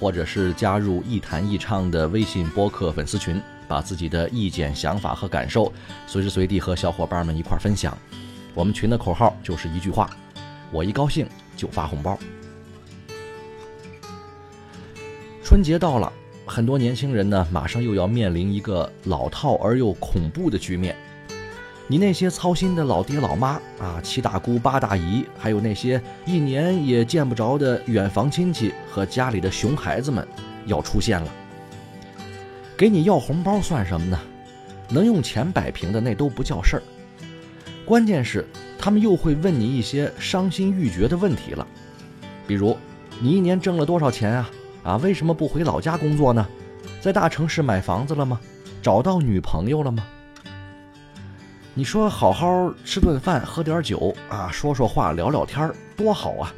或者是加入“一谈一唱”的微信播客粉丝群，把自己的意见、想法和感受随时随地和小伙伴们一块分享。我们群的口号就是一句话：我一高兴就发红包。春节到了，很多年轻人呢，马上又要面临一个老套而又恐怖的局面。你那些操心的老爹老妈啊，七大姑八大姨，还有那些一年也见不着的远房亲戚和家里的熊孩子们，要出现了。给你要红包算什么呢？能用钱摆平的那都不叫事儿。关键是他们又会问你一些伤心欲绝的问题了，比如你一年挣了多少钱啊？啊，为什么不回老家工作呢？在大城市买房子了吗？找到女朋友了吗？你说好好吃顿饭，喝点酒啊，说说话，聊聊天多好啊！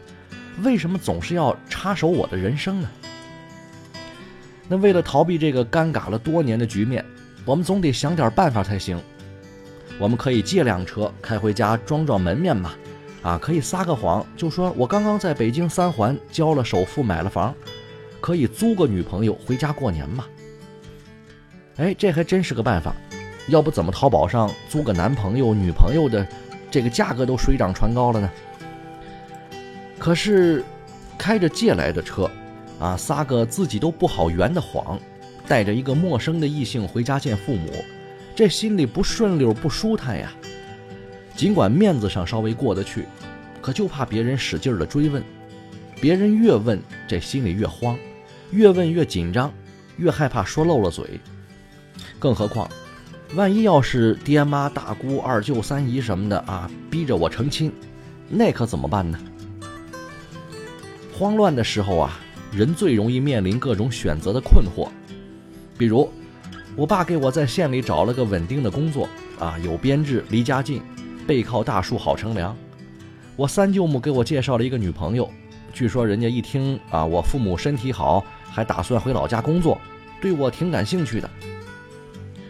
为什么总是要插手我的人生呢？那为了逃避这个尴尬了多年的局面，我们总得想点办法才行。我们可以借辆车开回家装装门面嘛，啊，可以撒个谎，就说我刚刚在北京三环交了首付买了房，可以租个女朋友回家过年嘛。哎，这还真是个办法。要不怎么淘宝上租个男朋友、女朋友的，这个价格都水涨船高了呢？可是，开着借来的车，啊，撒个自己都不好圆的谎，带着一个陌生的异性回家见父母，这心里不顺溜、不舒坦呀。尽管面子上稍微过得去，可就怕别人使劲的追问，别人越问，这心里越慌，越问越紧张，越害怕说漏了嘴。更何况。万一要是爹妈、大姑、二舅、三姨什么的啊，逼着我成亲，那可怎么办呢？慌乱的时候啊，人最容易面临各种选择的困惑。比如，我爸给我在县里找了个稳定的工作啊，有编制，离家近，背靠大树好乘凉。我三舅母给我介绍了一个女朋友，据说人家一听啊，我父母身体好，还打算回老家工作，对我挺感兴趣的。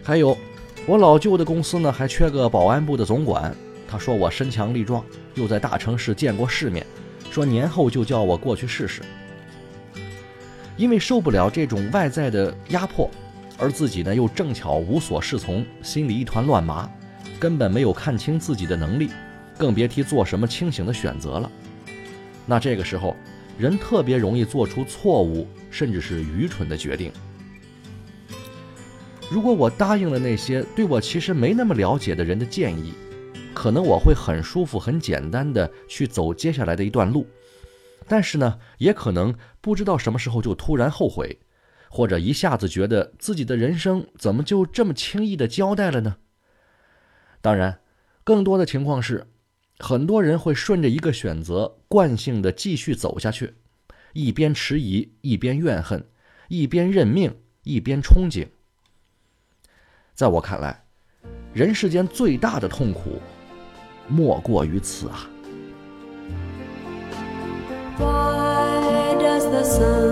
还有。我老舅的公司呢，还缺个保安部的总管。他说我身强力壮，又在大城市见过世面，说年后就叫我过去试试。因为受不了这种外在的压迫，而自己呢又正巧无所适从，心里一团乱麻，根本没有看清自己的能力，更别提做什么清醒的选择了。那这个时候，人特别容易做出错误，甚至是愚蠢的决定。如果我答应了那些对我其实没那么了解的人的建议，可能我会很舒服、很简单的去走接下来的一段路，但是呢，也可能不知道什么时候就突然后悔，或者一下子觉得自己的人生怎么就这么轻易的交代了呢？当然，更多的情况是，很多人会顺着一个选择，惯性的继续走下去，一边迟疑，一边怨恨，一边认命，一边憧憬。在我看来，人世间最大的痛苦，莫过于此啊。Why does the sun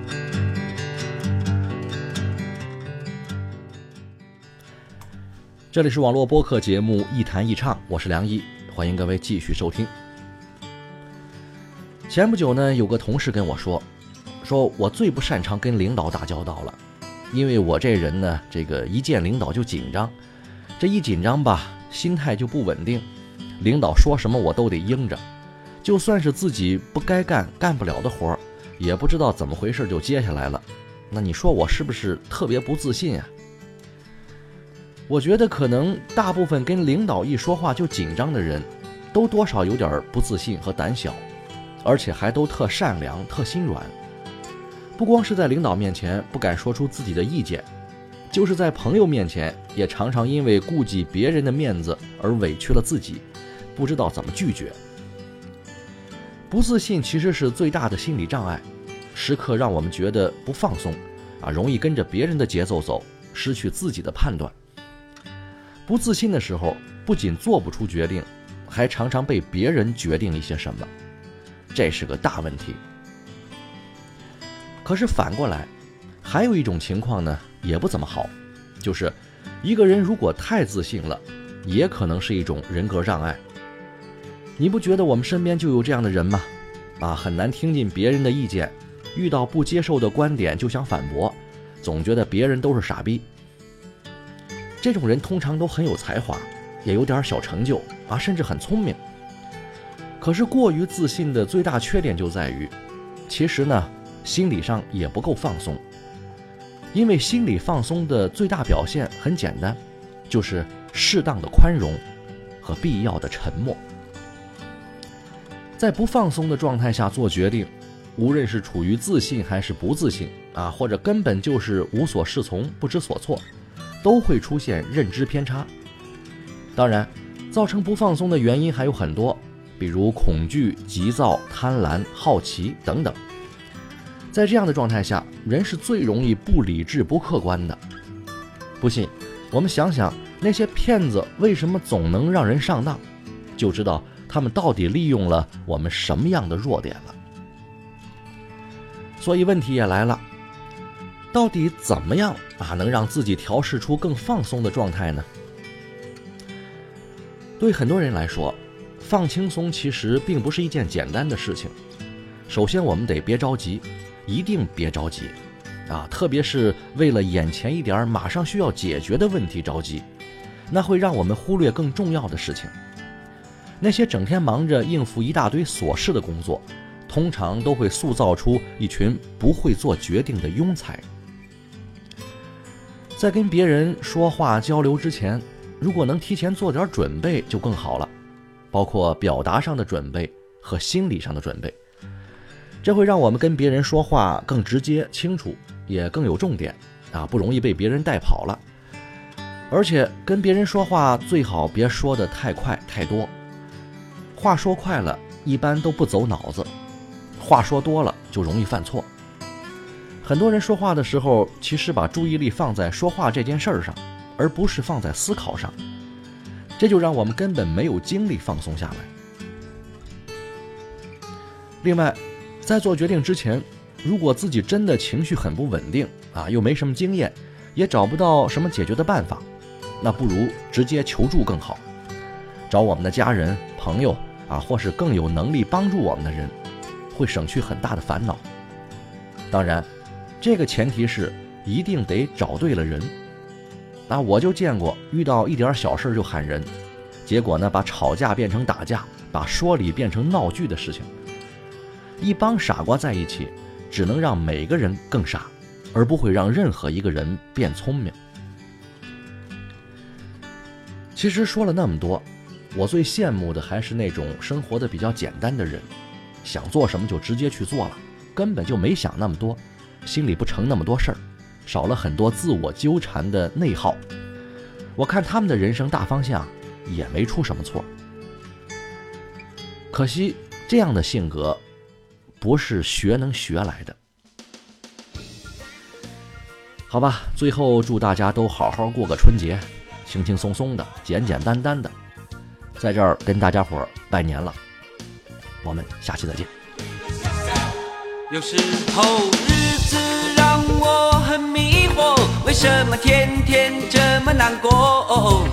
这里是网络播客节目《一弹一唱》，我是梁毅，欢迎各位继续收听。前不久呢，有个同事跟我说，说我最不擅长跟领导打交道了，因为我这人呢，这个一见领导就紧张，这一紧张吧，心态就不稳定，领导说什么我都得应着，就算是自己不该干、干不了的活儿，也不知道怎么回事就接下来了。那你说我是不是特别不自信啊？我觉得可能大部分跟领导一说话就紧张的人，都多少有点不自信和胆小，而且还都特善良、特心软。不光是在领导面前不敢说出自己的意见，就是在朋友面前，也常常因为顾及别人的面子而委屈了自己，不知道怎么拒绝。不自信其实是最大的心理障碍，时刻让我们觉得不放松，啊，容易跟着别人的节奏走，失去自己的判断。不自信的时候，不仅做不出决定，还常常被别人决定一些什么，这是个大问题。可是反过来，还有一种情况呢，也不怎么好，就是一个人如果太自信了，也可能是一种人格障碍。你不觉得我们身边就有这样的人吗？啊，很难听进别人的意见，遇到不接受的观点就想反驳，总觉得别人都是傻逼。这种人通常都很有才华，也有点小成就啊，甚至很聪明。可是过于自信的最大缺点就在于，其实呢，心理上也不够放松。因为心理放松的最大表现很简单，就是适当的宽容和必要的沉默。在不放松的状态下做决定，无论是处于自信还是不自信啊，或者根本就是无所适从、不知所措。都会出现认知偏差。当然，造成不放松的原因还有很多，比如恐惧、急躁、贪婪、好奇等等。在这样的状态下，人是最容易不理智、不客观的。不信，我们想想那些骗子为什么总能让人上当，就知道他们到底利用了我们什么样的弱点了。所以问题也来了。到底怎么样啊，能让自己调试出更放松的状态呢？对很多人来说，放轻松其实并不是一件简单的事情。首先，我们得别着急，一定别着急，啊，特别是为了眼前一点马上需要解决的问题着急，那会让我们忽略更重要的事情。那些整天忙着应付一大堆琐事的工作，通常都会塑造出一群不会做决定的庸才。在跟别人说话交流之前，如果能提前做点准备就更好了，包括表达上的准备和心理上的准备。这会让我们跟别人说话更直接、清楚，也更有重点，啊，不容易被别人带跑了。而且跟别人说话最好别说的太快太多，话说快了，一般都不走脑子；话说多了，就容易犯错。很多人说话的时候，其实把注意力放在说话这件事儿上，而不是放在思考上，这就让我们根本没有精力放松下来。另外，在做决定之前，如果自己真的情绪很不稳定啊，又没什么经验，也找不到什么解决的办法，那不如直接求助更好，找我们的家人、朋友啊，或是更有能力帮助我们的人，会省去很大的烦恼。当然，这个前提是一定得找对了人。那我就见过遇到一点小事就喊人，结果呢，把吵架变成打架，把说理变成闹剧的事情。一帮傻瓜在一起，只能让每个人更傻，而不会让任何一个人变聪明。其实说了那么多，我最羡慕的还是那种生活的比较简单的人，想做什么就直接去做了，根本就没想那么多，心里不成那么多事儿，少了很多自我纠缠的内耗。我看他们的人生大方向也没出什么错。可惜这样的性格。不是学能学来的，好吧。最后祝大家都好好过个春节，轻轻松松的，简简单单的，在这儿跟大家伙儿拜年了。我们下期再见。有时候日子让我很迷惑，为什么天天这么难过？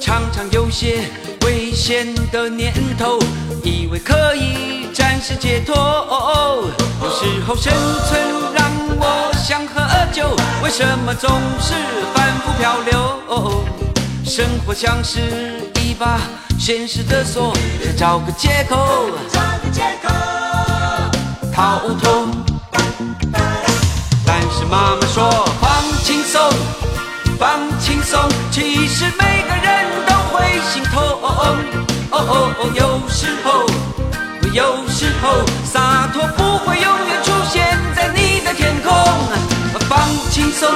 常常有些危险的念头，以为可以。暂时解脱，有时候生存让我想喝酒，为什么总是反复漂流？生活像是一把现实的锁，找个借口，找个借口逃脱。妈妈说放轻松，放轻松，其实每个人都会心痛。哦哦哦，有时候。有时候洒脱不会永远出现在你的天空，放轻松，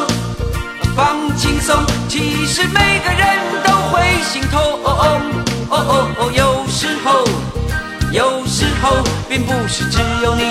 放轻松，其实每个人都会心痛。哦哦哦，有时候，有时候并不是只有你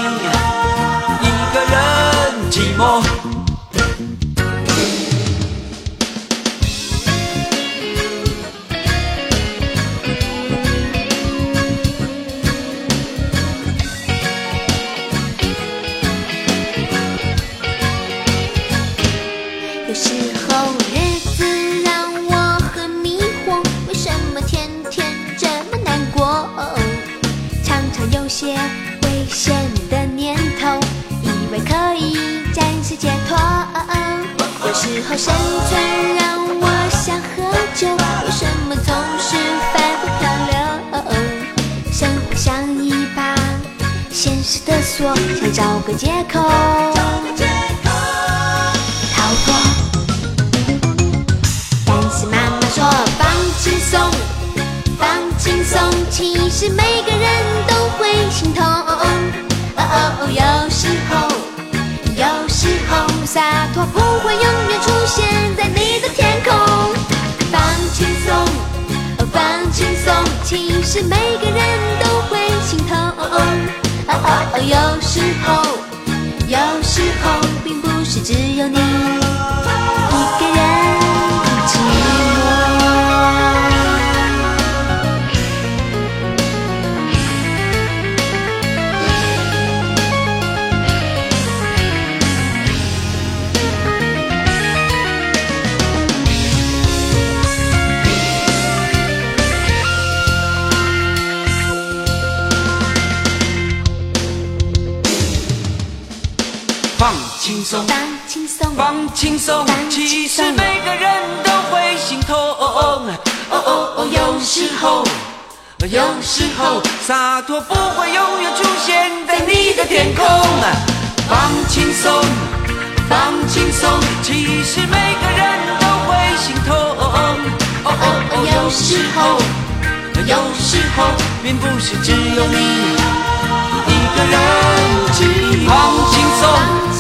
些危险的念头，以为可以暂时解脱。有时候生存让我想喝酒，为什么总是反复漂流？生活像一把现实的锁，想找个借口逃脱。但是妈妈说放轻松，放轻松，其实每个人是每个人都会心疼，哦哦哦。有时候，有时候并不是只有你松，放轻松，放轻松，其实每个人都会心痛。哦哦，有时候，有时候洒脱不会永远出现在你的天空。放轻松，放轻松，其实每个人都会心痛。哦哦哦，有时候，有时候并不是只有你一个人。放轻松。